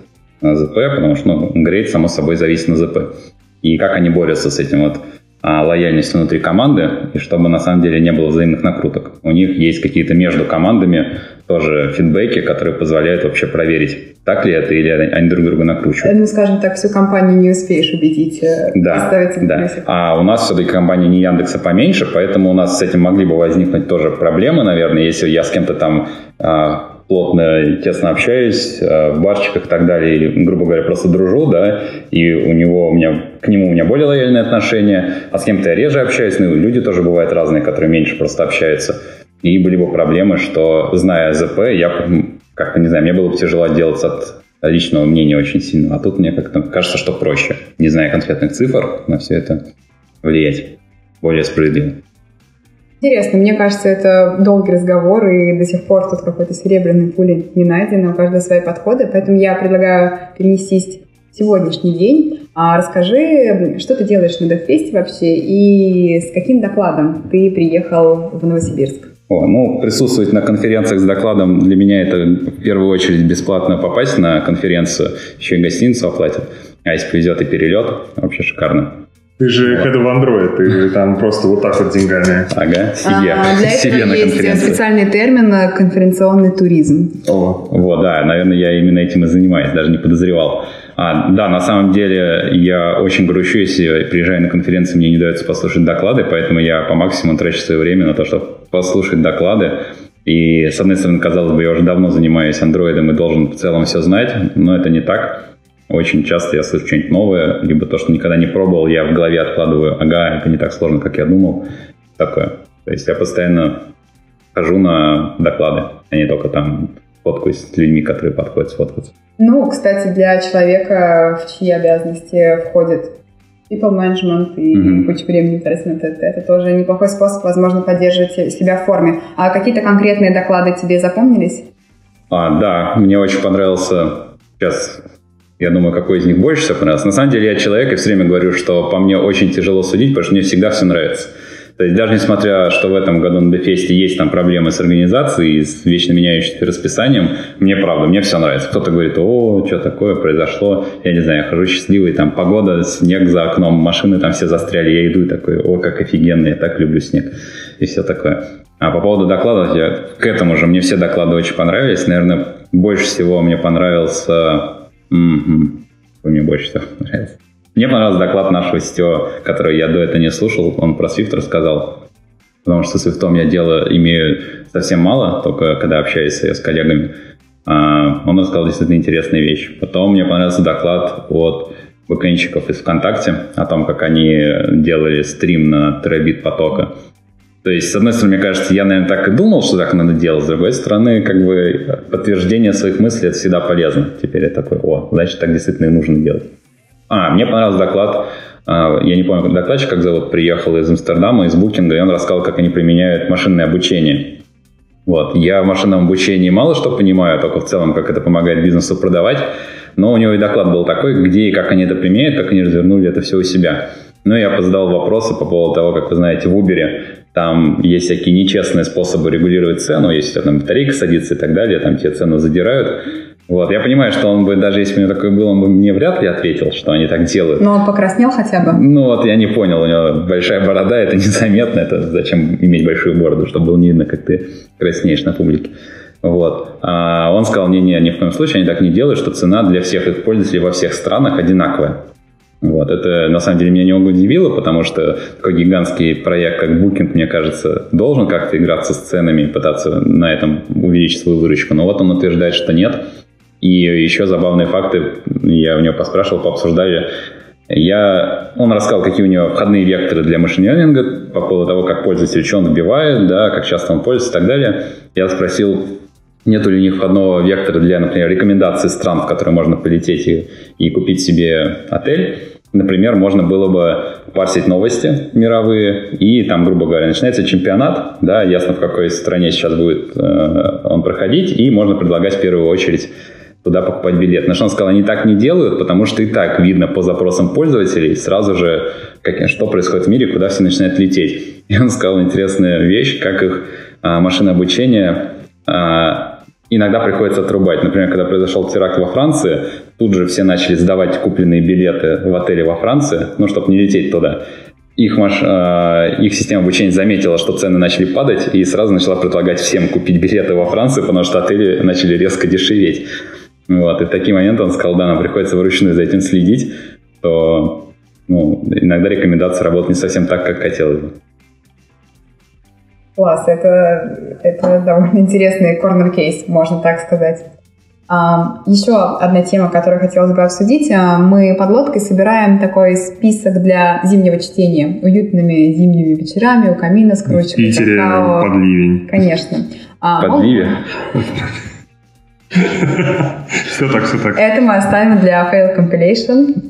ЗП, потому что ну, грейд, само собой, зависит на ЗП. И как они борются с этим вот а, лояльностью внутри команды, и чтобы на самом деле не было взаимных накруток. У них есть какие-то между командами тоже фидбэки, которые позволяют вообще проверить, так ли это, или они друг друга накручивают. Ну, скажем так, всю компанию не успеешь убедить. Э, да, да. А у нас все-таки компания не Яндекса поменьше, поэтому у нас с этим могли бы возникнуть тоже проблемы, наверное, если я с кем-то там плотно, тесно общаюсь э, в барчиках и так далее, или, грубо говоря, просто дружу, да, и у него, у меня, к нему у меня более лояльные отношения, а с кем-то я реже общаюсь, ну, люди тоже бывают разные, которые меньше просто общаются. И были бы проблемы, что, зная ЗП, я как-то, не знаю, мне было бы тяжело отделаться от личного мнения очень сильно, а тут мне как-то кажется, что проще, не зная конкретных цифр, на все это влиять более справедливо. Интересно, мне кажется, это долгий разговор, и до сих пор тут какой-то серебряной пули не найдено, у каждого свои подходы, поэтому я предлагаю перенестись в сегодняшний день. А расскажи, что ты делаешь на Дефесте вообще, и с каким докладом ты приехал в Новосибирск? О, ну, присутствовать на конференциях с докладом для меня это в первую очередь бесплатно попасть на конференцию, еще и гостиницу оплатят. А если повезет и перелет, вообще шикарно. Ты же вот. head of Android, ты там просто вот так вот деньгами. Ага, себе, а, для себе этого есть специальный термин э, конференционный туризм. О. Вот, да, наверное, я именно этим и занимаюсь, даже не подозревал. А, да, на самом деле я очень грущу, если приезжаю на конференции, мне не дается послушать доклады, поэтому я по максимуму трачу свое время на то, чтобы послушать доклады. И, с одной стороны, казалось бы, я уже давно занимаюсь андроидом и должен в целом все знать, но это не так. Очень часто я слышу что-нибудь новое, либо то, что никогда не пробовал, я в голове откладываю, ага, это не так сложно, как я думал. Такое. То есть я постоянно хожу на доклады, а не только там фоткаюсь с людьми, которые подходят сфоткаться. Ну, кстати, для человека, в чьи обязанности входит people management и mm-hmm. куча времени на это, это тоже неплохой способ, возможно, поддерживать себя в форме. А какие-то конкретные доклады тебе запомнились? А, да, мне очень понравился сейчас я думаю, какой из них больше всего понравился. На самом деле я человек и все время говорю, что по мне очень тяжело судить, потому что мне всегда все нравится. То есть даже несмотря, что в этом году на Дефесте есть там проблемы с организацией, с вечно меняющимся расписанием, мне правда, мне все нравится. Кто-то говорит, о, что такое произошло, я не знаю, я хожу счастливый, там погода, снег за окном, машины там все застряли, я иду и такой, о, как офигенно, я так люблю снег и все такое. А по поводу докладов, я к этому же, мне все доклады очень понравились, наверное, больше всего мне понравился Угу. Мне больше всего нравится. Мне понравился доклад нашего сетевого, который я до этого не слушал. Он про Swift рассказал. Потому что с Swift я дело имею совсем мало, только когда общаюсь с коллегами. А, он рассказал действительно интересные вещи. Потом мне понравился доклад от бэкэнщиков из ВКонтакте о том, как они делали стрим на терабит потока. То есть, с одной стороны, мне кажется, я, наверное, так и думал, что так надо делать. С другой стороны, как бы подтверждение своих мыслей это всегда полезно. Теперь я такой, о, значит, так действительно и нужно делать. А, мне понравился доклад. А, я не помню, докладчик, как зовут, приехал из Амстердама, из Букинга, и он рассказал, как они применяют машинное обучение. Вот. Я в машинном обучении мало что понимаю, только в целом, как это помогает бизнесу продавать. Но у него и доклад был такой, где и как они это применяют, как они развернули это все у себя. Ну, я позадал вопросы по поводу того, как вы знаете, в Uber там есть всякие нечестные способы регулировать цену, если там батарейка садится и так далее, там те цену задирают. Вот, я понимаю, что он бы, даже если бы у него такое было, он бы мне вряд ли ответил, что они так делают. Но он покраснел хотя бы? Ну вот, я не понял, у него большая борода, это незаметно, это зачем иметь большую бороду, чтобы было не видно, как ты краснеешь на публике. Вот. А он сказал, не-не, ни в коем случае они так не делают, что цена для всех их пользователей во всех странах одинаковая. Вот, это на самом деле меня немного удивило, потому что такой гигантский проект, как Booking, мне кажется, должен как-то играться с ценами пытаться на этом увеличить свою выручку. Но вот он утверждает, что нет. И еще забавные факты, я у него поспрашивал, пообсуждали. Я, он рассказал, какие у него входные векторы для машин по поводу того, как пользователь, что он вбивает, да, как часто он пользуется и так далее. Я спросил, нет ли у них входного вектора для, например, рекомендации стран, в которые можно полететь и, и купить себе отель. Например, можно было бы парсить новости мировые, и там, грубо говоря, начинается чемпионат, да, ясно, в какой стране сейчас будет э, он проходить, и можно предлагать в первую очередь туда покупать билет. На что он сказал, они так не делают, потому что и так видно по запросам пользователей сразу же, как, что происходит в мире, куда все начинают лететь. И он сказал интересную вещь, как их а, машина обучения иногда приходится отрубать. Например, когда произошел теракт во Франции, тут же все начали сдавать купленные билеты в отеле во Франции, ну, чтобы не лететь туда. Их, маш... э, их система обучения заметила, что цены начали падать, и сразу начала предлагать всем купить билеты во Франции, потому что отели начали резко дешеветь. Вот, и в такие моменты он сказал, да, нам приходится вручную за этим следить, то ну, иногда рекомендации работают не совсем так, как хотелось бы. Класс, это, это довольно интересный корнер-кейс, можно так сказать. А, еще одна тема, которую хотелось бы обсудить. А, мы под лодкой собираем такой список для зимнего чтения. Уютными зимними вечерами у камина с кружечкой Питере какао. под ливень. Конечно. А, Под Ливи. Все так, все так. Это мы оставим для Fail Compilation.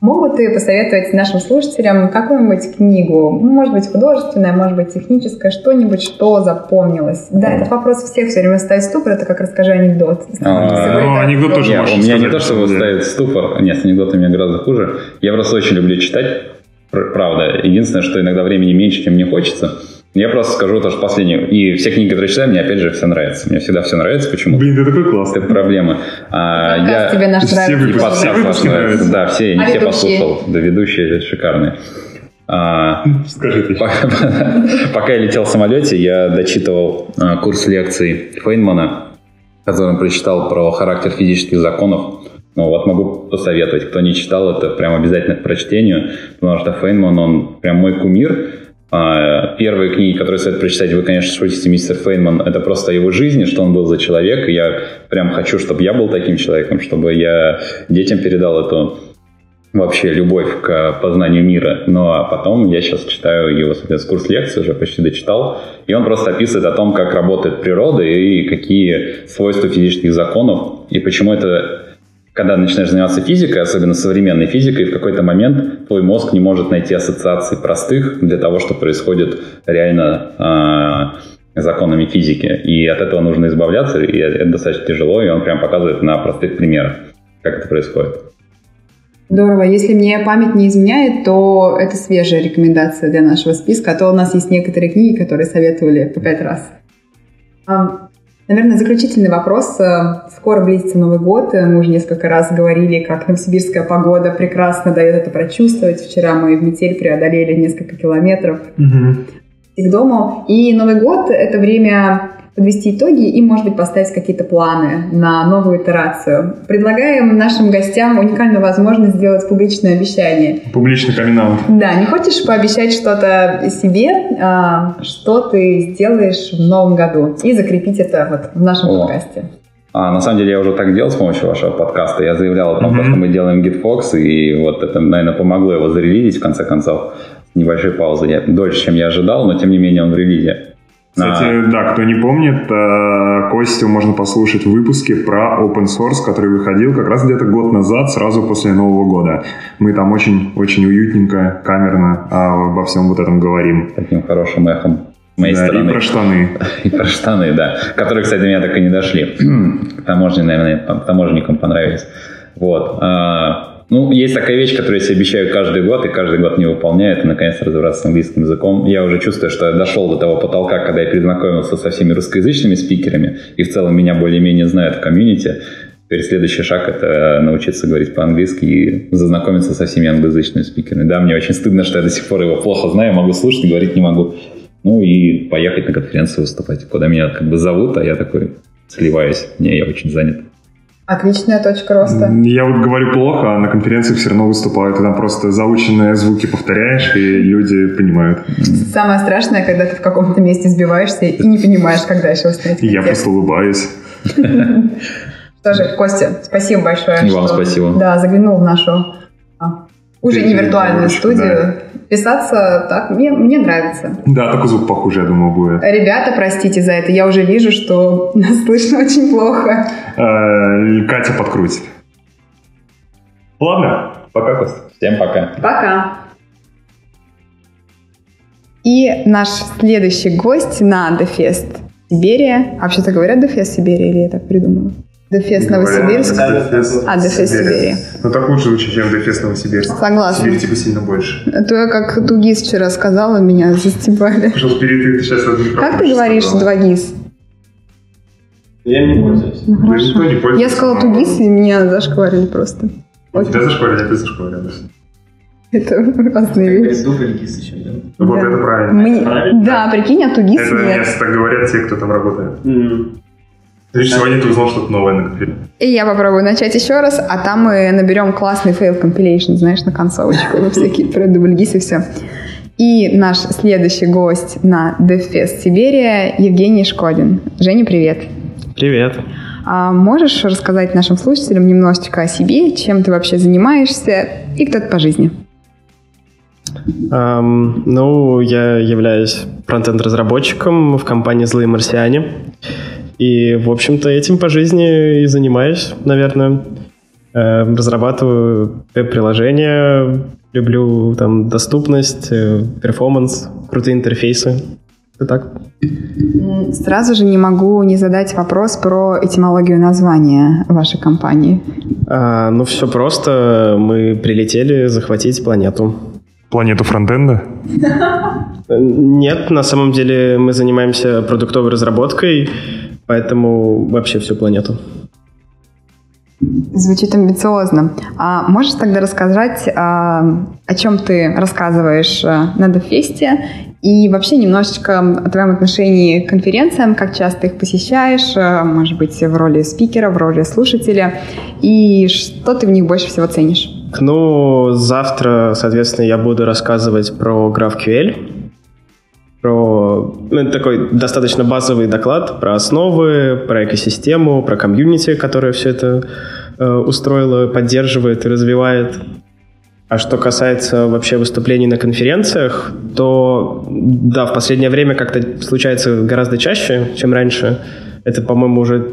Могут ли посоветовать нашим слушателям какую-нибудь книгу? Ну, Может быть, художественная, может быть, техническая, что-нибудь, что запомнилось? Да, этот вопрос всех все время ставит в ступор, это как расскажи анекдот. А, ну, анекдот тоже можешь у меня не то, что ставит ступор. Нет, с анекдотами мне гораздо хуже. Я просто очень люблю читать. Пр- Правда. Единственное, что иногда времени меньше, чем мне хочется. Я просто скажу то, что последнее. И все книги, которые читаю, мне опять же все нравится. Мне всегда все нравится почему-то. Блин, ты такой классный. Это проблема. А, Подкаст я... тебе наш Все выпуски- подкаст все выпуски нравятся. Да, все, я не А все ведущие? послушал. Да, ведущие шикарные. А, Скажи ты. Пока, пока я летел в самолете, я дочитывал а, курс лекций Фейнмана, который он прочитал про характер физических законов. Ну вот могу посоветовать, кто не читал, это прям обязательно к прочтению, потому что Фейнман, он прям мой кумир. А, Первые книги, которые стоит прочитать, вы, конечно, шутите, мистер Фейнман, это просто о его жизни, что он был за человек, я прям хочу, чтобы я был таким человеком, чтобы я детям передал эту вообще любовь к познанию мира. Ну а потом я сейчас читаю его, соответственно, курс лекций, уже почти дочитал, и он просто описывает о том, как работает природа и какие свойства физических законов, и почему это когда начинаешь заниматься физикой, особенно современной физикой, в какой-то момент твой мозг не может найти ассоциаций простых для того, что происходит реально а, законами физики. И от этого нужно избавляться, и это достаточно тяжело, и он прям показывает на простых примерах, как это происходит. Здорово. Если мне память не изменяет, то это свежая рекомендация для нашего списка, а то у нас есть некоторые книги, которые советовали по пять раз. Наверное, заключительный вопрос. Э, Скоро близится Новый год. Э, Мы уже несколько раз говорили, как новосибирская погода прекрасно дает это прочувствовать. Вчера мы в метель преодолели несколько километров к дому. И Новый год — это время подвести итоги и, может быть, поставить какие-то планы на новую итерацию. Предлагаем нашим гостям уникальную возможность сделать публичное обещание. Публичный камин Да, не хочешь пообещать что-то себе, а, что ты сделаешь в новом году, и закрепить это вот в нашем О. подкасте? А, на самом деле я уже так делал с помощью вашего подкаста. Я заявлял о том, Мгм. что мы делаем GitFox, и вот это, наверное, помогло его зарелизить в конце концов. С небольшой паузой. Я, дольше, чем я ожидал, но тем не менее он в релизе. Кстати, А, да, кто не помнит, э, Костю можно послушать в выпуске про open source, который выходил как раз где-то год назад, сразу после Нового года. Мы там очень-очень уютненько, камерно а, обо всем вот этом говорим. таким хорошим эхом моей Да, стороны. и про штаны. И про штаны, да. Которые, кстати, меня так и не дошли. Таможни, наверное, там- таможенникам понравились. Вот. А, Ну, есть такая вещь, которую я себе обещаю каждый год, и каждый год не выполняю, это наконец разобраться с английским языком. Я уже чувствую, что я дошел до того потолка, когда я перезнакомился со всеми русскоязычными спикерами, и в целом меня более-менее знают в комьюнити. Теперь следующий шаг – это научиться говорить по-английски и зазнакомиться со всеми англоязычными спикерами. Да, мне очень стыдно, что я до сих пор его плохо знаю, могу слушать, говорить не могу. Ну и поехать на конференцию выступать, куда меня как бы зовут, а я такой сливаюсь. Не, я очень занят. Отличная точка роста. Я вот говорю плохо, а на конференциях все равно выступаю. Ты там просто заученные звуки повторяешь, и люди понимают. Самое страшное, когда ты в каком-то месте сбиваешься и не понимаешь, как дальше восстановить. Я просто улыбаюсь. Что же, Костя, спасибо большое. И вам спасибо. Да, заглянул в нашу а, уже не виртуальную студию. Писаться так, мне, мне нравится. Да, только звук похуже, я думаю, будет. Ребята, простите за это, я уже вижу, что нас слышно очень плохо. Э, Катя подкрутит. Ладно, Пока, Костя. Всем пока. Пока. И наш следующий гость на Дефест Сибирия. А вообще-то говорят Дефест Сибирия или я так придумала? Дефес Новосибирск. А, Дефес Сибири. Ну так лучше звучит, чем Дефес Новосибирск. Согласна. Сибирь типа сильно больше. А то я как Тугис вчера сказала, меня застебали. Пожалуйста, перед ты сейчас Как ты говоришь сказала. Двагис? Я не пользуюсь. Ну, Да хорошо. никто не пользуется. Я сказала Тугис, и меня зашкварили просто. Тебя зашкварили, а ты зашкварила. Это разные вещи. Вот Да. это правильно. Мы- Правильно? Да, прикинь, а 2ГИС Это нет. место так говорят те, кто там работает. Значит, сегодня ты узнал что-то новое на конференции. И я попробую начать еще раз, а там мы наберем классный fail compilation, знаешь, на концовочку, во всякие про ДубльГИС и все. И наш следующий гость на DevFest Siberia Евгений Шкодин. Женя, привет. Привет. А можешь рассказать нашим слушателям немножечко о себе, чем ты вообще занимаешься и кто ты по жизни? Ам, ну, я являюсь фронтенд-разработчиком в компании «Злые марсиане». И, в общем-то, этим по жизни и занимаюсь, наверное. Э, разрабатываю веб-приложения, люблю там доступность, э, перформанс, крутые интерфейсы. Это так. Сразу же не могу не задать вопрос про этимологию названия вашей компании. А, ну, все просто. Мы прилетели захватить планету. Планету фронтенда? Э, Нет, на самом деле мы занимаемся продуктовой разработкой, поэтому вообще всю планету. Звучит амбициозно. А можешь тогда рассказать, а, о чем ты рассказываешь а, на Дефесте и вообще немножечко о твоем отношении к конференциям, как часто их посещаешь, а, может быть, в роли спикера, в роли слушателя, и что ты в них больше всего ценишь? Ну, завтра, соответственно, я буду рассказывать про GraphQL, про ну, такой достаточно базовый доклад про основы, про экосистему, про комьюнити, которое все это э, устроило, поддерживает и развивает. А что касается вообще выступлений на конференциях, то да, в последнее время как-то случается гораздо чаще, чем раньше. Это, по-моему, уже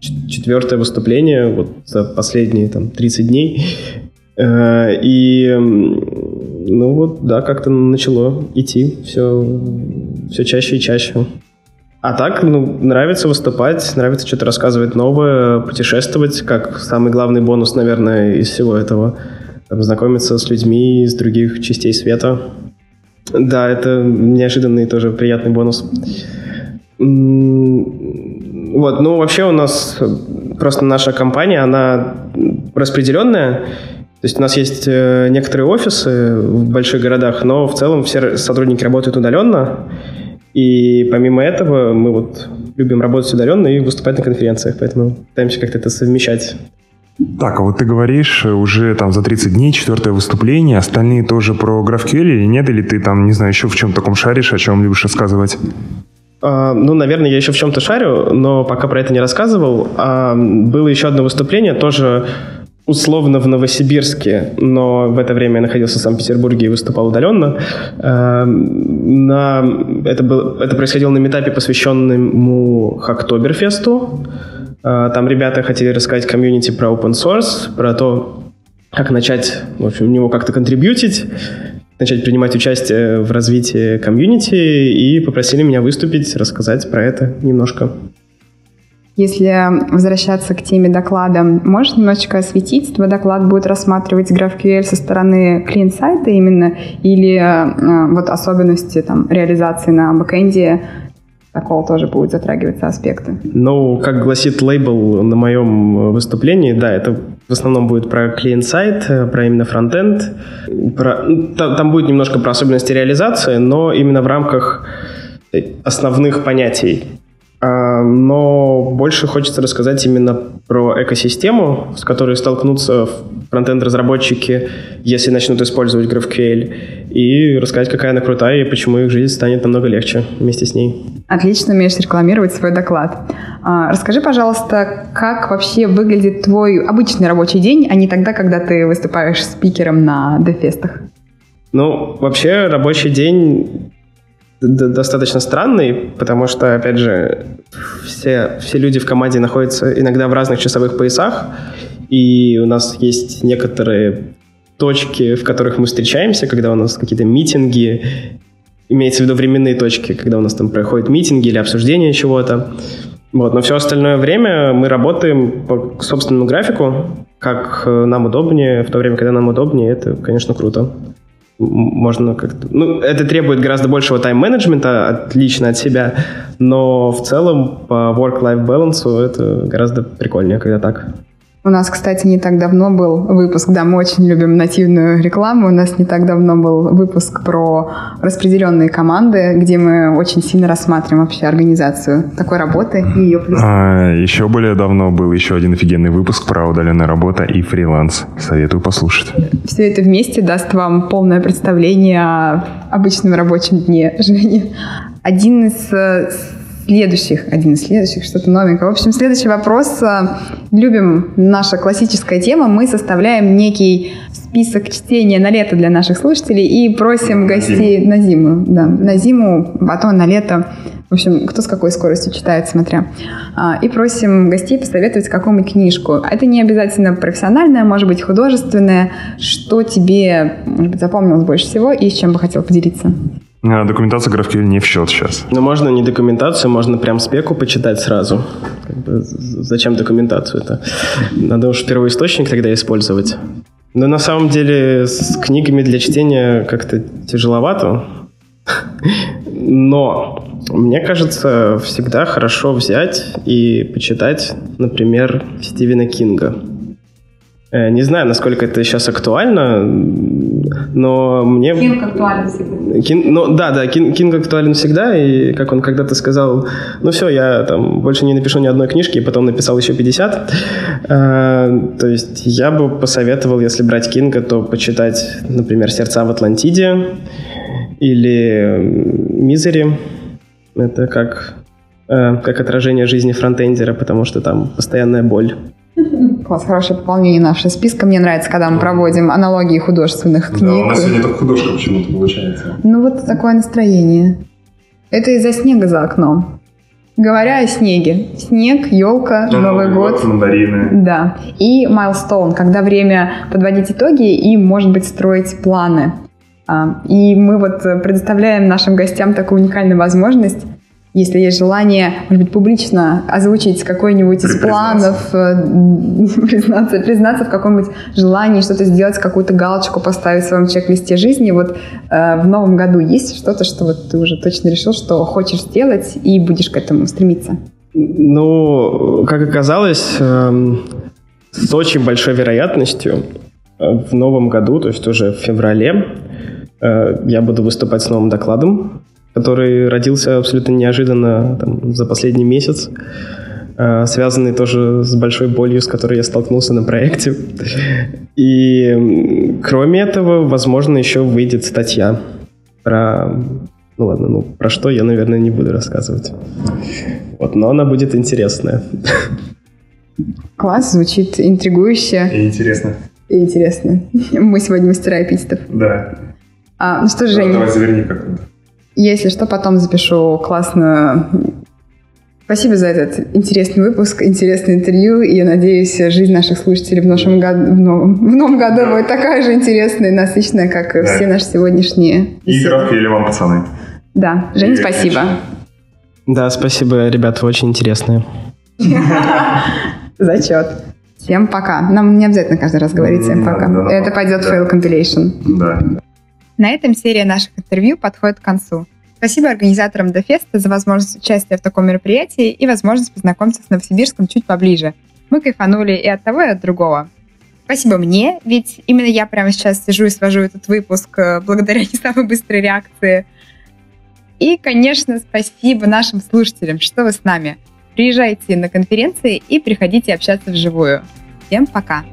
четвертое выступление вот за последние там 30 дней. Э, И ну вот, да, как-то начало идти все, все чаще и чаще. А так, ну, нравится выступать, нравится что-то рассказывать новое, путешествовать, как самый главный бонус, наверное, из всего этого. Там, знакомиться с людьми из других частей света. Да, это неожиданный тоже приятный бонус. Вот, ну, вообще у нас просто наша компания, она распределенная. То есть у нас есть э, некоторые офисы в больших городах, но в целом все сотрудники работают удаленно. И помимо этого мы вот любим работать удаленно и выступать на конференциях, поэтому пытаемся как-то это совмещать. Так, а вот ты говоришь э, уже там за 30 дней, четвертое выступление, остальные тоже про GraphQL или нет? Или ты там, не знаю, еще в чем таком шаришь, о чем любишь рассказывать? А, ну, наверное, я еще в чем-то шарю, но пока про это не рассказывал. А, было еще одно выступление, тоже условно в Новосибирске, но в это время я находился в Санкт-Петербурге и выступал удаленно. А, на, это, было, это происходило на метапе, посвященному Хактоберфесту. А, там ребята хотели рассказать комьюнити про open source, про то, как начать, в общем, в него как-то контрибьютить, начать принимать участие в развитии комьюнити и попросили меня выступить, рассказать про это немножко. Если возвращаться к теме доклада, можешь немножечко осветить? Твой доклад будет рассматривать GraphQL со стороны клиент-сайта именно или э, вот особенности там, реализации на бэкэнде такого тоже будут затрагиваться аспекты? Ну, как гласит лейбл на моем выступлении, да, это в основном будет про клиент-сайт, э, про именно фронтенд. Про, ну, та- там будет немножко про особенности реализации, но именно в рамках э, основных понятий. А, Но больше хочется рассказать именно про экосистему, с которой столкнутся фронтенд-разработчики, если начнут использовать GraphQL, и рассказать, какая она крутая и почему их жизнь станет намного легче вместе с ней. Отлично умеешь рекламировать свой доклад. А, Расскажи, пожалуйста, как вообще выглядит твой обычный рабочий день, а не тогда, когда ты выступаешь спикером на дефестах? Ну, вообще рабочий день достаточно странный, потому что, опять же, все, все люди в команде находятся иногда в разных часовых поясах, и у нас есть некоторые точки, в которых мы встречаемся, когда у нас какие-то митинги, имеется в виду временные точки, когда у нас там проходят митинги или обсуждение чего-то. Вот, но все остальное время мы работаем по собственному графику, как э, нам удобнее, в то время, когда нам удобнее, это, конечно, круто. Можно как-то... Ну, это требует гораздо большего тайм-менеджмента отлично от себя, но в целом по work-life balance это гораздо прикольнее, когда так. У нас, кстати, не так давно был выпуск, да, мы очень любим нативную рекламу, у нас не так давно был выпуск про распределенные команды, где мы очень сильно рассматриваем вообще организацию такой работы и ее плюсы. А, еще более давно был еще один офигенный выпуск про удаленная работа и фриланс. Советую послушать. Все это вместе даст вам полное представление о обычном рабочем дне Жени. Один из э, следующих, один из следующих, что-то новенькое. В общем, следующий вопрос. Любим наша классическая тема. Мы составляем некий список чтения на лето для наших слушателей и просим гостей на зиму. Да, на зиму, потом на лето. В общем, кто с какой скоростью читает, смотря. А, и просим гостей посоветовать какую-нибудь книжку. Это не обязательно профессиональная, может быть, художественная. Что тебе, может быть, запомнилось больше всего и с чем бы хотел поделиться? А, документация GraphQL не в счет сейчас. Ну, можно не документацию, можно прям спеку почитать сразу. Как бы, зачем документацию это? Надо уж первоисточник тогда использовать. Но на самом деле с книгами для чтения как-то тяжеловато. Но мне кажется, всегда хорошо взять и почитать, например, Стивена Кинга. Э, не знаю, насколько это сейчас актуально, но мне... Кинг актуален всегда. Кин... Ну, да, да, Кин... Кинг актуален всегда, и как он когда-то сказал, ну все, я там больше не напишу ни одной книжки, и потом написал еще 50. А, то есть я бы посоветовал, если брать Кинга, то почитать, например, «Сердца в Атлантиде» или «Мизери». Это как, э, как отражение жизни фронтендера, потому что там постоянная боль. Класс, хорошее пополнение нашего списка. Мне нравится, когда мы проводим аналогии художественных книг. Да, у нас сегодня только художка почему-то получается. Ну вот такое настроение. Это из-за снега за окном. Говоря о снеге. Снег, елка, да, Новый, Новый год. год. Мандарины. Да. И майлстоун, когда время подводить итоги и, может быть, строить планы. А, и мы вот предоставляем нашим гостям такую уникальную возможность если есть желание, может быть, публично озвучить какой-нибудь из планов, э, признаться, признаться в каком-нибудь желании что-то сделать, какую-то галочку поставить в своем чек-листе жизни, вот э, в новом году есть что-то, что вот ты уже точно решил, что хочешь сделать и будешь к этому стремиться? Ну, как оказалось, э, с очень большой вероятностью э, в новом году, то есть уже в феврале, э, я буду выступать с новым докладом который родился абсолютно неожиданно там, за последний месяц, э, связанный тоже с большой болью, с которой я столкнулся на проекте. И кроме этого, возможно, еще выйдет статья про... Ну ладно, ну про что я, наверное, не буду рассказывать. Вот, но она будет интересная. Класс, звучит интригующе. И интересно. И интересно. Мы сегодня мастера эпитетов. Да. А, ну что, Женя? Давай заверни как-то. Если что, потом запишу классную... Спасибо за этот интересный выпуск, интересное интервью. И я надеюсь, жизнь наших слушателей в, нашем году, в, новом, в новом году будет такая же интересная и насыщенная, как да. все наши сегодняшние. И или вам, пацаны. Да. Женя, спасибо. Да, спасибо, ребята, очень интересные. Зачет. Всем пока. Нам не обязательно каждый раз говорить всем пока. Это пойдет в fail compilation. Да. На этом серия наших интервью подходит к концу. Спасибо организаторам Дефеста за возможность участия в таком мероприятии и возможность познакомиться с Новосибирском чуть поближе. Мы кайфанули и от того, и от другого. Спасибо мне, ведь именно я прямо сейчас сижу и свожу этот выпуск э, благодаря не самой быстрой реакции. И, конечно, спасибо нашим слушателям, что вы с нами. Приезжайте на конференции и приходите общаться вживую. Всем пока!